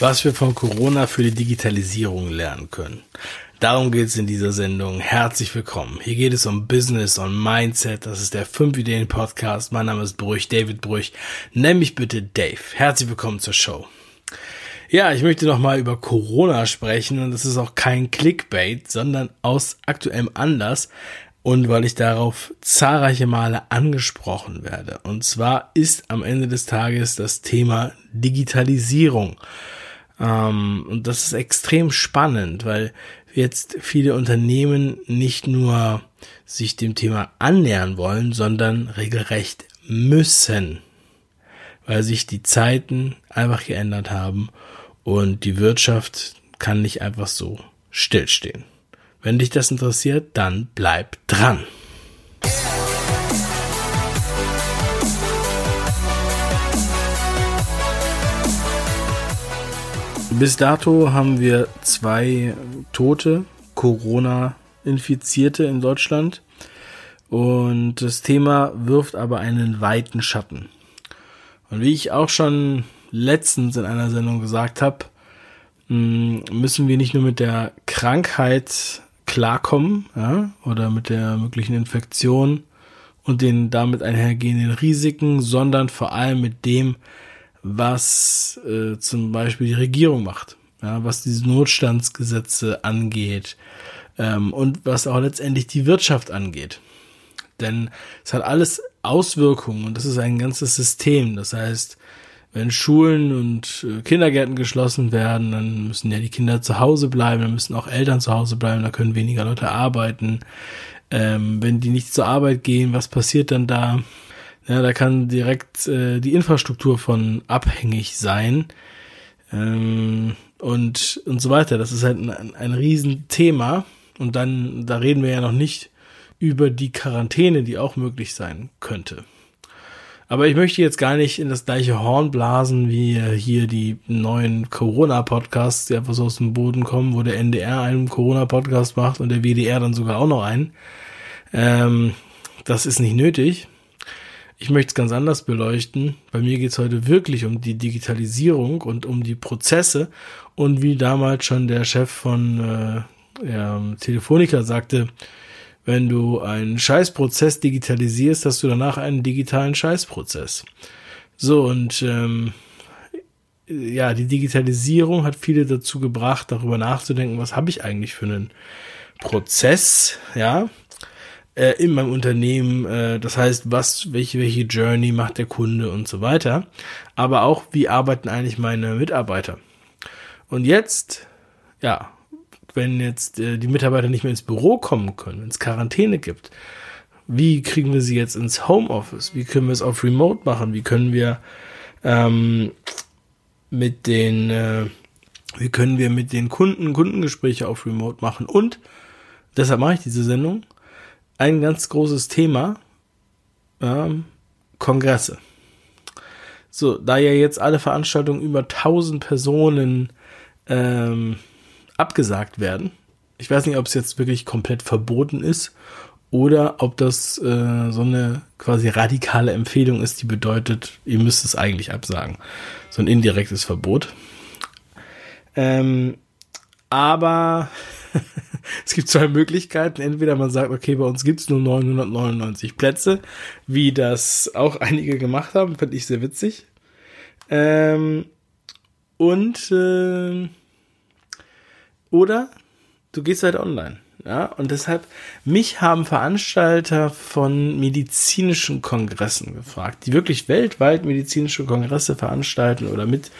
was wir von Corona für die Digitalisierung lernen können. Darum geht es in dieser Sendung. Herzlich willkommen. Hier geht es um Business und Mindset. Das ist der 5 Ideen Podcast. Mein Name ist Brüch, David Brüch. Nenn mich bitte Dave. Herzlich willkommen zur Show. Ja, ich möchte noch mal über Corona sprechen und das ist auch kein Clickbait, sondern aus aktuellem Anlass und weil ich darauf zahlreiche Male angesprochen werde. Und zwar ist am Ende des Tages das Thema Digitalisierung. Ähm, und das ist extrem spannend, weil jetzt viele Unternehmen nicht nur sich dem Thema annähern wollen, sondern regelrecht müssen, weil sich die Zeiten einfach geändert haben und die Wirtschaft kann nicht einfach so stillstehen. Wenn dich das interessiert, dann bleib dran. Bis dato haben wir zwei tote Corona-Infizierte in Deutschland. Und das Thema wirft aber einen weiten Schatten. Und wie ich auch schon letztens in einer Sendung gesagt habe, müssen wir nicht nur mit der Krankheit klarkommen, ja, oder mit der möglichen Infektion und den damit einhergehenden Risiken, sondern vor allem mit dem, was äh, zum Beispiel die Regierung macht, ja, was diese Notstandsgesetze angeht ähm, und was auch letztendlich die Wirtschaft angeht. Denn es hat alles Auswirkungen und das ist ein ganzes System. Das heißt, wenn Schulen und äh, Kindergärten geschlossen werden, dann müssen ja die Kinder zu Hause bleiben, dann müssen auch Eltern zu Hause bleiben, da können weniger Leute arbeiten. Ähm, wenn die nicht zur Arbeit gehen, was passiert dann da? Ja, da kann direkt äh, die Infrastruktur von abhängig sein ähm, und und so weiter. Das ist halt ein, ein Riesenthema und dann da reden wir ja noch nicht über die Quarantäne, die auch möglich sein könnte. Aber ich möchte jetzt gar nicht in das gleiche Horn blasen wie hier die neuen Corona-Podcasts, die einfach so aus dem Boden kommen, wo der NDR einen Corona-Podcast macht und der WDR dann sogar auch noch einen. Ähm, das ist nicht nötig. Ich möchte es ganz anders beleuchten. Bei mir geht es heute wirklich um die Digitalisierung und um die Prozesse und wie damals schon der Chef von äh, ja, Telefonica sagte, wenn du einen Scheißprozess digitalisierst, hast du danach einen digitalen Scheißprozess. So, und ähm, ja, die Digitalisierung hat viele dazu gebracht, darüber nachzudenken, was habe ich eigentlich für einen Prozess, ja, äh, in meinem Unternehmen. Äh, das heißt, was, welche, welche Journey macht der Kunde und so weiter. Aber auch, wie arbeiten eigentlich meine Mitarbeiter? Und jetzt, ja, wenn jetzt äh, die Mitarbeiter nicht mehr ins Büro kommen können, wenn es Quarantäne gibt, wie kriegen wir sie jetzt ins Homeoffice? Wie können wir es auf Remote machen? Wie können wir ähm, mit den, äh, wie können wir mit den Kunden Kundengespräche auf Remote machen? Und deshalb mache ich diese Sendung. Ein ganz großes Thema: ähm, Kongresse. So, da ja jetzt alle Veranstaltungen über 1000 Personen ähm, abgesagt werden. Ich weiß nicht, ob es jetzt wirklich komplett verboten ist oder ob das äh, so eine quasi radikale Empfehlung ist, die bedeutet, ihr müsst es eigentlich absagen. So ein indirektes Verbot. Ähm, aber es gibt zwei Möglichkeiten. Entweder man sagt, okay, bei uns gibt es nur 999 Plätze, wie das auch einige gemacht haben, fand ich sehr witzig. Ähm, und äh, oder du gehst halt online. Ja, und deshalb, mich haben Veranstalter von medizinischen Kongressen gefragt, die wirklich weltweit medizinische Kongresse veranstalten oder mit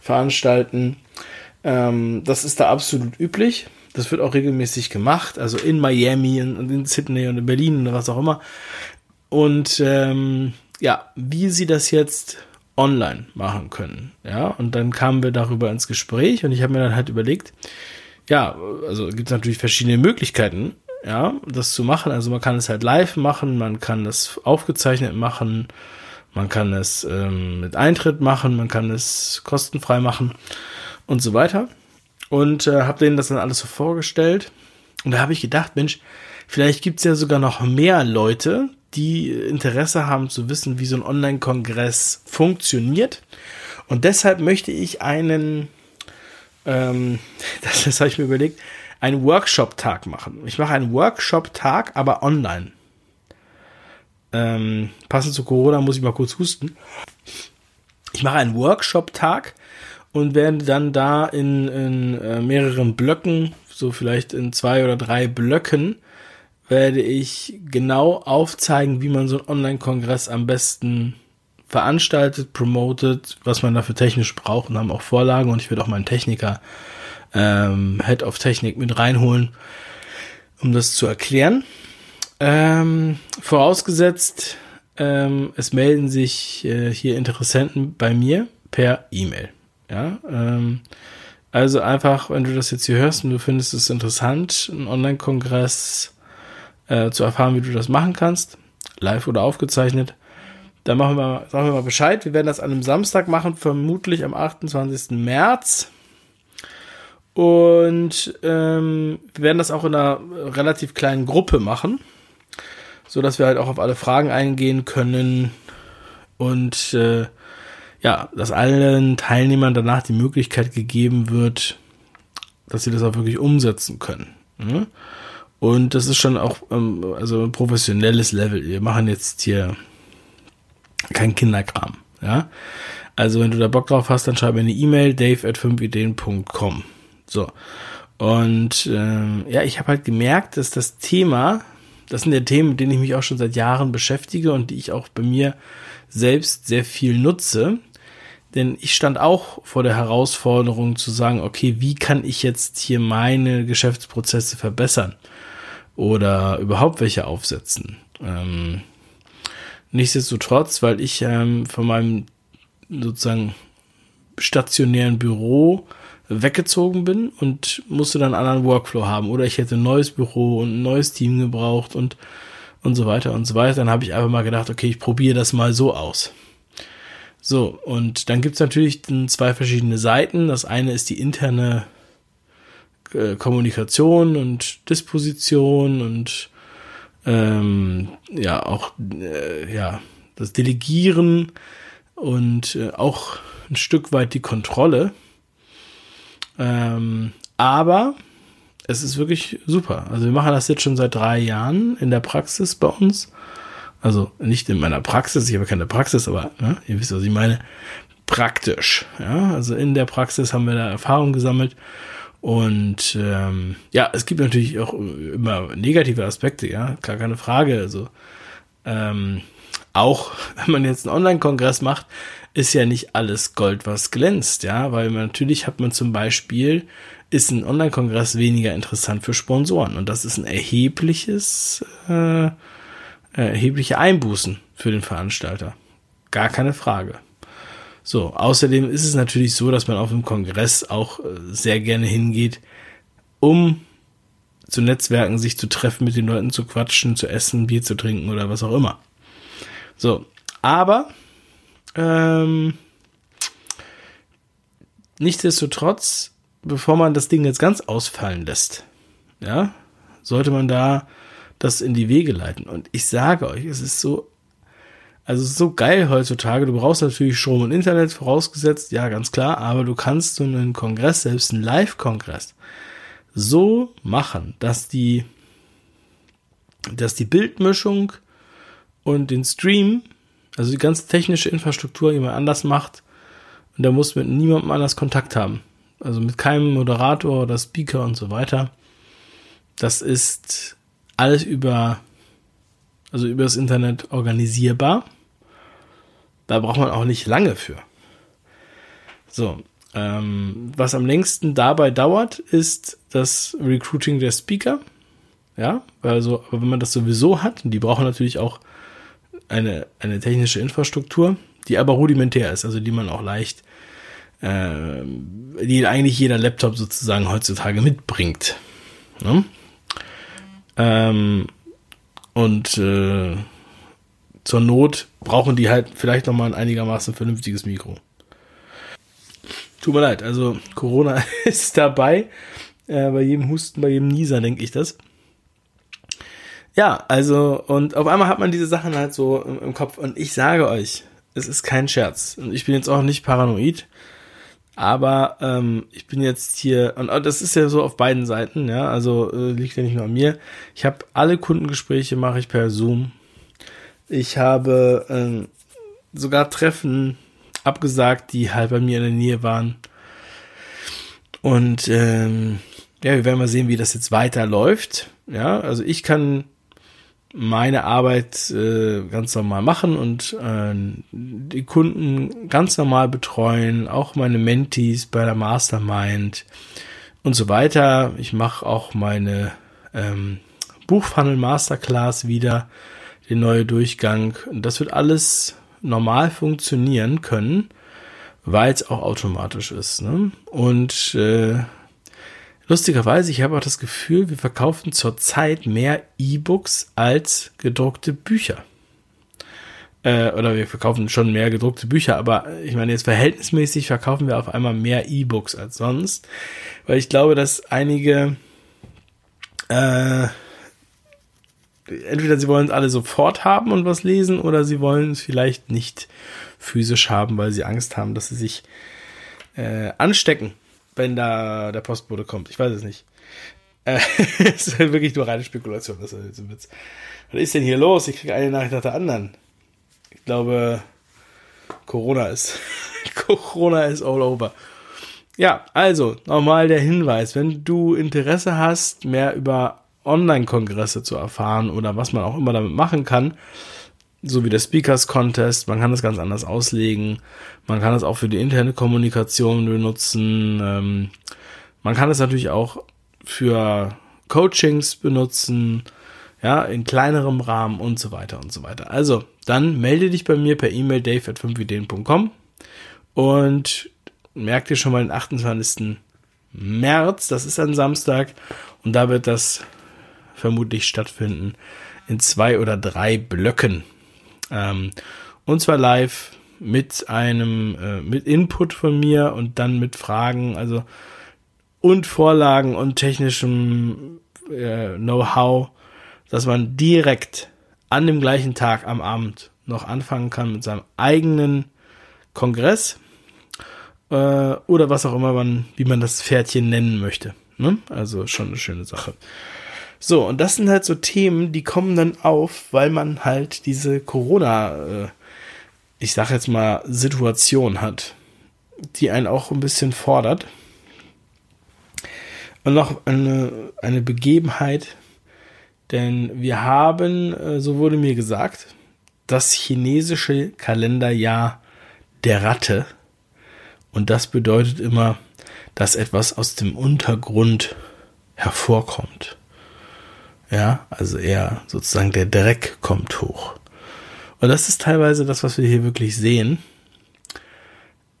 veranstalten. Ähm, das ist da absolut üblich. Das wird auch regelmäßig gemacht, also in Miami und in Sydney und in Berlin oder was auch immer. Und ähm, ja, wie sie das jetzt online machen können. Ja, und dann kamen wir darüber ins Gespräch und ich habe mir dann halt überlegt, ja, also gibt es natürlich verschiedene Möglichkeiten, ja, das zu machen. Also man kann es halt live machen, man kann das aufgezeichnet machen, man kann es ähm, mit Eintritt machen, man kann es kostenfrei machen und so weiter. Und äh, habe denen das dann alles so vorgestellt. Und da habe ich gedacht, Mensch, vielleicht gibt's ja sogar noch mehr Leute, die Interesse haben zu wissen, wie so ein Online-Kongress funktioniert. Und deshalb möchte ich einen ähm, das, das habe ich mir überlegt, einen Workshop-Tag machen. Ich mache einen Workshop-Tag, aber online. Ähm, passend zu Corona muss ich mal kurz husten. Ich mache einen Workshop-Tag und werde dann da in, in äh, mehreren Blöcken, so vielleicht in zwei oder drei Blöcken, werde ich genau aufzeigen, wie man so einen Online-Kongress am besten veranstaltet, promotet, was man dafür technisch braucht und haben auch Vorlagen und ich werde auch meinen Techniker ähm, Head of Technik mit reinholen, um das zu erklären. Ähm, vorausgesetzt, ähm, es melden sich äh, hier Interessenten bei mir per E-Mail. Ja, ähm, also einfach, wenn du das jetzt hier hörst und du findest es interessant, einen Online-Kongress äh, zu erfahren, wie du das machen kannst, live oder aufgezeichnet, dann machen wir, sagen wir mal Bescheid. Wir werden das an einem Samstag machen, vermutlich am 28. März. Und ähm, wir werden das auch in einer relativ kleinen Gruppe machen, so dass wir halt auch auf alle Fragen eingehen können und äh, ja, dass allen Teilnehmern danach die Möglichkeit gegeben wird, dass sie das auch wirklich umsetzen können. Ne? Und das ist schon auch ähm, also ein professionelles Level. Wir machen jetzt hier kein Kinderkram. Ja, also wenn du da Bock drauf hast, dann schreib mir eine E-Mail dave at 5ideen.com. So und ähm, ja, ich habe halt gemerkt, dass das Thema, das sind ja Themen, mit denen ich mich auch schon seit Jahren beschäftige und die ich auch bei mir selbst sehr viel nutze. Denn ich stand auch vor der Herausforderung zu sagen, okay, wie kann ich jetzt hier meine Geschäftsprozesse verbessern? Oder überhaupt welche aufsetzen? Ähm, nichtsdestotrotz, weil ich ähm, von meinem sozusagen stationären Büro weggezogen bin und musste dann einen anderen Workflow haben. Oder ich hätte ein neues Büro und ein neues Team gebraucht und, und so weiter und so weiter. Dann habe ich einfach mal gedacht, okay, ich probiere das mal so aus. So, und dann gibt's natürlich zwei verschiedene Seiten. Das eine ist die interne äh, Kommunikation und Disposition und ähm, ja, auch äh, ja, das Delegieren und äh, auch ein Stück weit die Kontrolle. Ähm, aber es ist wirklich super. Also wir machen das jetzt schon seit drei Jahren in der Praxis bei uns. Also nicht in meiner Praxis, ich habe keine Praxis, aber ne, ihr wisst, was ich meine. Praktisch. Ja, also in der Praxis haben wir da Erfahrung gesammelt. Und ähm, ja, es gibt natürlich auch immer negative Aspekte, ja, gar keine Frage. Also ähm, auch wenn man jetzt einen Online-Kongress macht, ist ja nicht alles Gold, was glänzt, ja, weil man, natürlich hat man zum Beispiel, ist ein Online-Kongress weniger interessant für Sponsoren und das ist ein erhebliches äh, äh, erhebliche Einbußen für den Veranstalter. Gar keine Frage. So, außerdem ist es natürlich so, dass man auf dem Kongress auch äh, sehr gerne hingeht, um zu Netzwerken, sich zu treffen, mit den Leuten zu quatschen, zu essen, Bier zu trinken oder was auch immer. So, aber ähm, nichtsdestotrotz, bevor man das Ding jetzt ganz ausfallen lässt, ja, sollte man da das in die Wege leiten. Und ich sage euch, es ist so, also so geil heutzutage. Du brauchst natürlich Strom und Internet vorausgesetzt, ja, ganz klar, aber du kannst so einen Kongress, selbst einen Live-Kongress, so machen, dass die, dass die Bildmischung und den Stream, also die ganze technische Infrastruktur jemand anders macht und der muss mit niemandem anders Kontakt haben. Also mit keinem Moderator oder Speaker und so weiter. Das ist alles über, also über das Internet organisierbar. Da braucht man auch nicht lange für. So, ähm, was am längsten dabei dauert, ist das Recruiting der Speaker. Ja, also, wenn man das sowieso hat, und die brauchen natürlich auch eine, eine technische Infrastruktur, die aber rudimentär ist, also die man auch leicht, äh, die eigentlich jeder Laptop sozusagen heutzutage mitbringt. Ne? Ähm, und äh, zur Not brauchen die halt vielleicht nochmal ein einigermaßen vernünftiges Mikro. Tut mir leid, also Corona ist dabei. Äh, bei jedem Husten, bei jedem Nieser denke ich das. Ja, also, und auf einmal hat man diese Sachen halt so im, im Kopf. Und ich sage euch, es ist kein Scherz. Und ich bin jetzt auch nicht paranoid. Aber ähm, ich bin jetzt hier, und das ist ja so auf beiden Seiten, ja, also äh, liegt ja nicht nur an mir. Ich habe alle Kundengespräche mache ich per Zoom. Ich habe ähm, sogar Treffen abgesagt, die halt bei mir in der Nähe waren. Und ähm, ja, wir werden mal sehen, wie das jetzt weiterläuft. Ja, also ich kann meine Arbeit äh, ganz normal machen und äh, die Kunden ganz normal betreuen, auch meine Mentees bei der Mastermind und so weiter. Ich mache auch meine ähm, Buchfunnel Masterclass wieder, den neuen Durchgang. Und das wird alles normal funktionieren können, weil es auch automatisch ist. Ne? Und äh, lustigerweise, ich habe auch das Gefühl, wir verkaufen zurzeit mehr E-Books als gedruckte Bücher. Äh, oder wir verkaufen schon mehr gedruckte Bücher, aber ich meine, jetzt verhältnismäßig verkaufen wir auf einmal mehr E-Books als sonst, weil ich glaube, dass einige äh, entweder sie wollen es alle sofort haben und was lesen oder sie wollen es vielleicht nicht physisch haben, weil sie Angst haben, dass sie sich äh, anstecken, wenn da der Postbote kommt. Ich weiß es nicht. Äh, es ist halt wirklich nur reine Spekulation. Das ist jetzt ein Witz. Was ist denn hier los? Ich kriege eine Nachricht nach der anderen. Ich glaube, Corona ist. Corona ist all over. Ja, also nochmal der Hinweis, wenn du Interesse hast, mehr über Online-Kongresse zu erfahren oder was man auch immer damit machen kann. So wie der Speakers Contest. Man kann das ganz anders auslegen. Man kann es auch für die interne Kommunikation benutzen. Ähm, man kann es natürlich auch für Coachings benutzen. Ja, in kleinerem Rahmen und so weiter und so weiter. Also, dann melde dich bei mir per E-Mail dave at 5ideen.com und merk dir schon mal den 28. März, das ist ein Samstag und da wird das vermutlich stattfinden in zwei oder drei Blöcken. Ähm, und zwar live mit einem, äh, mit Input von mir und dann mit Fragen, also und Vorlagen und technischem äh, Know-how, dass man direkt an dem gleichen Tag am Abend noch anfangen kann mit seinem eigenen Kongress äh, oder was auch immer man, wie man das Pferdchen nennen möchte. Ne? Also schon eine schöne Sache. So, und das sind halt so Themen, die kommen dann auf, weil man halt diese Corona, äh, ich sag jetzt mal, Situation hat, die einen auch ein bisschen fordert. Und noch eine, eine Begebenheit, denn wir haben, äh, so wurde mir gesagt, das chinesische Kalenderjahr der Ratte. Und das bedeutet immer, dass etwas aus dem Untergrund hervorkommt. Ja, also eher sozusagen der Dreck kommt hoch. Und das ist teilweise das, was wir hier wirklich sehen.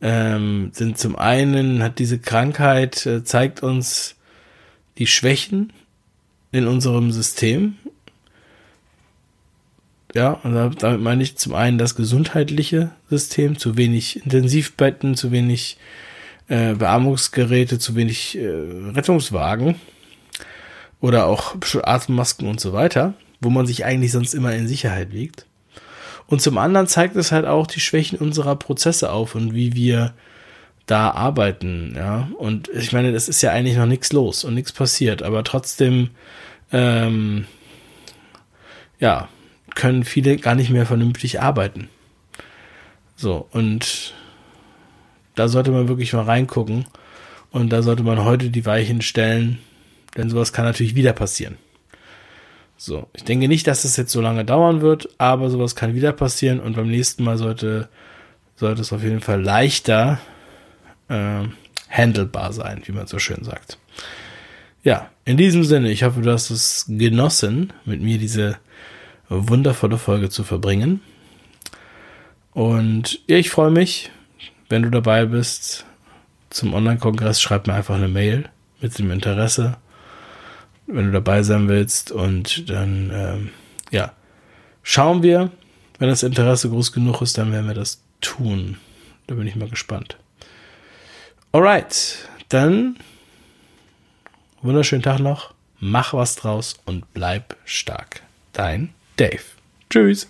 Ähm, sind zum einen hat diese Krankheit äh, zeigt uns die Schwächen in unserem System. Ja, und damit meine ich zum einen das gesundheitliche System, zu wenig Intensivbetten, zu wenig äh, Beatmungsgeräte, zu wenig äh, Rettungswagen oder auch Atemmasken und so weiter, wo man sich eigentlich sonst immer in Sicherheit wiegt. Und zum anderen zeigt es halt auch die Schwächen unserer Prozesse auf und wie wir da arbeiten, ja. Und ich meine, das ist ja eigentlich noch nichts los und nichts passiert, aber trotzdem, ähm, ja, können viele gar nicht mehr vernünftig arbeiten. So, und da sollte man wirklich mal reingucken und da sollte man heute die Weichen stellen, denn sowas kann natürlich wieder passieren. So, ich denke nicht, dass es jetzt so lange dauern wird, aber sowas kann wieder passieren und beim nächsten Mal sollte, sollte es auf jeden Fall leichter äh, handelbar sein, wie man so schön sagt. Ja, in diesem Sinne, ich hoffe, du hast es genossen, mit mir diese wundervolle Folge zu verbringen. Und ja, ich freue mich, wenn du dabei bist zum Online-Kongress, schreib mir einfach eine Mail mit dem Interesse wenn du dabei sein willst. Und dann, ähm, ja, schauen wir. Wenn das Interesse groß genug ist, dann werden wir das tun. Da bin ich mal gespannt. Alright, dann wunderschönen Tag noch. Mach was draus und bleib stark. Dein Dave. Tschüss.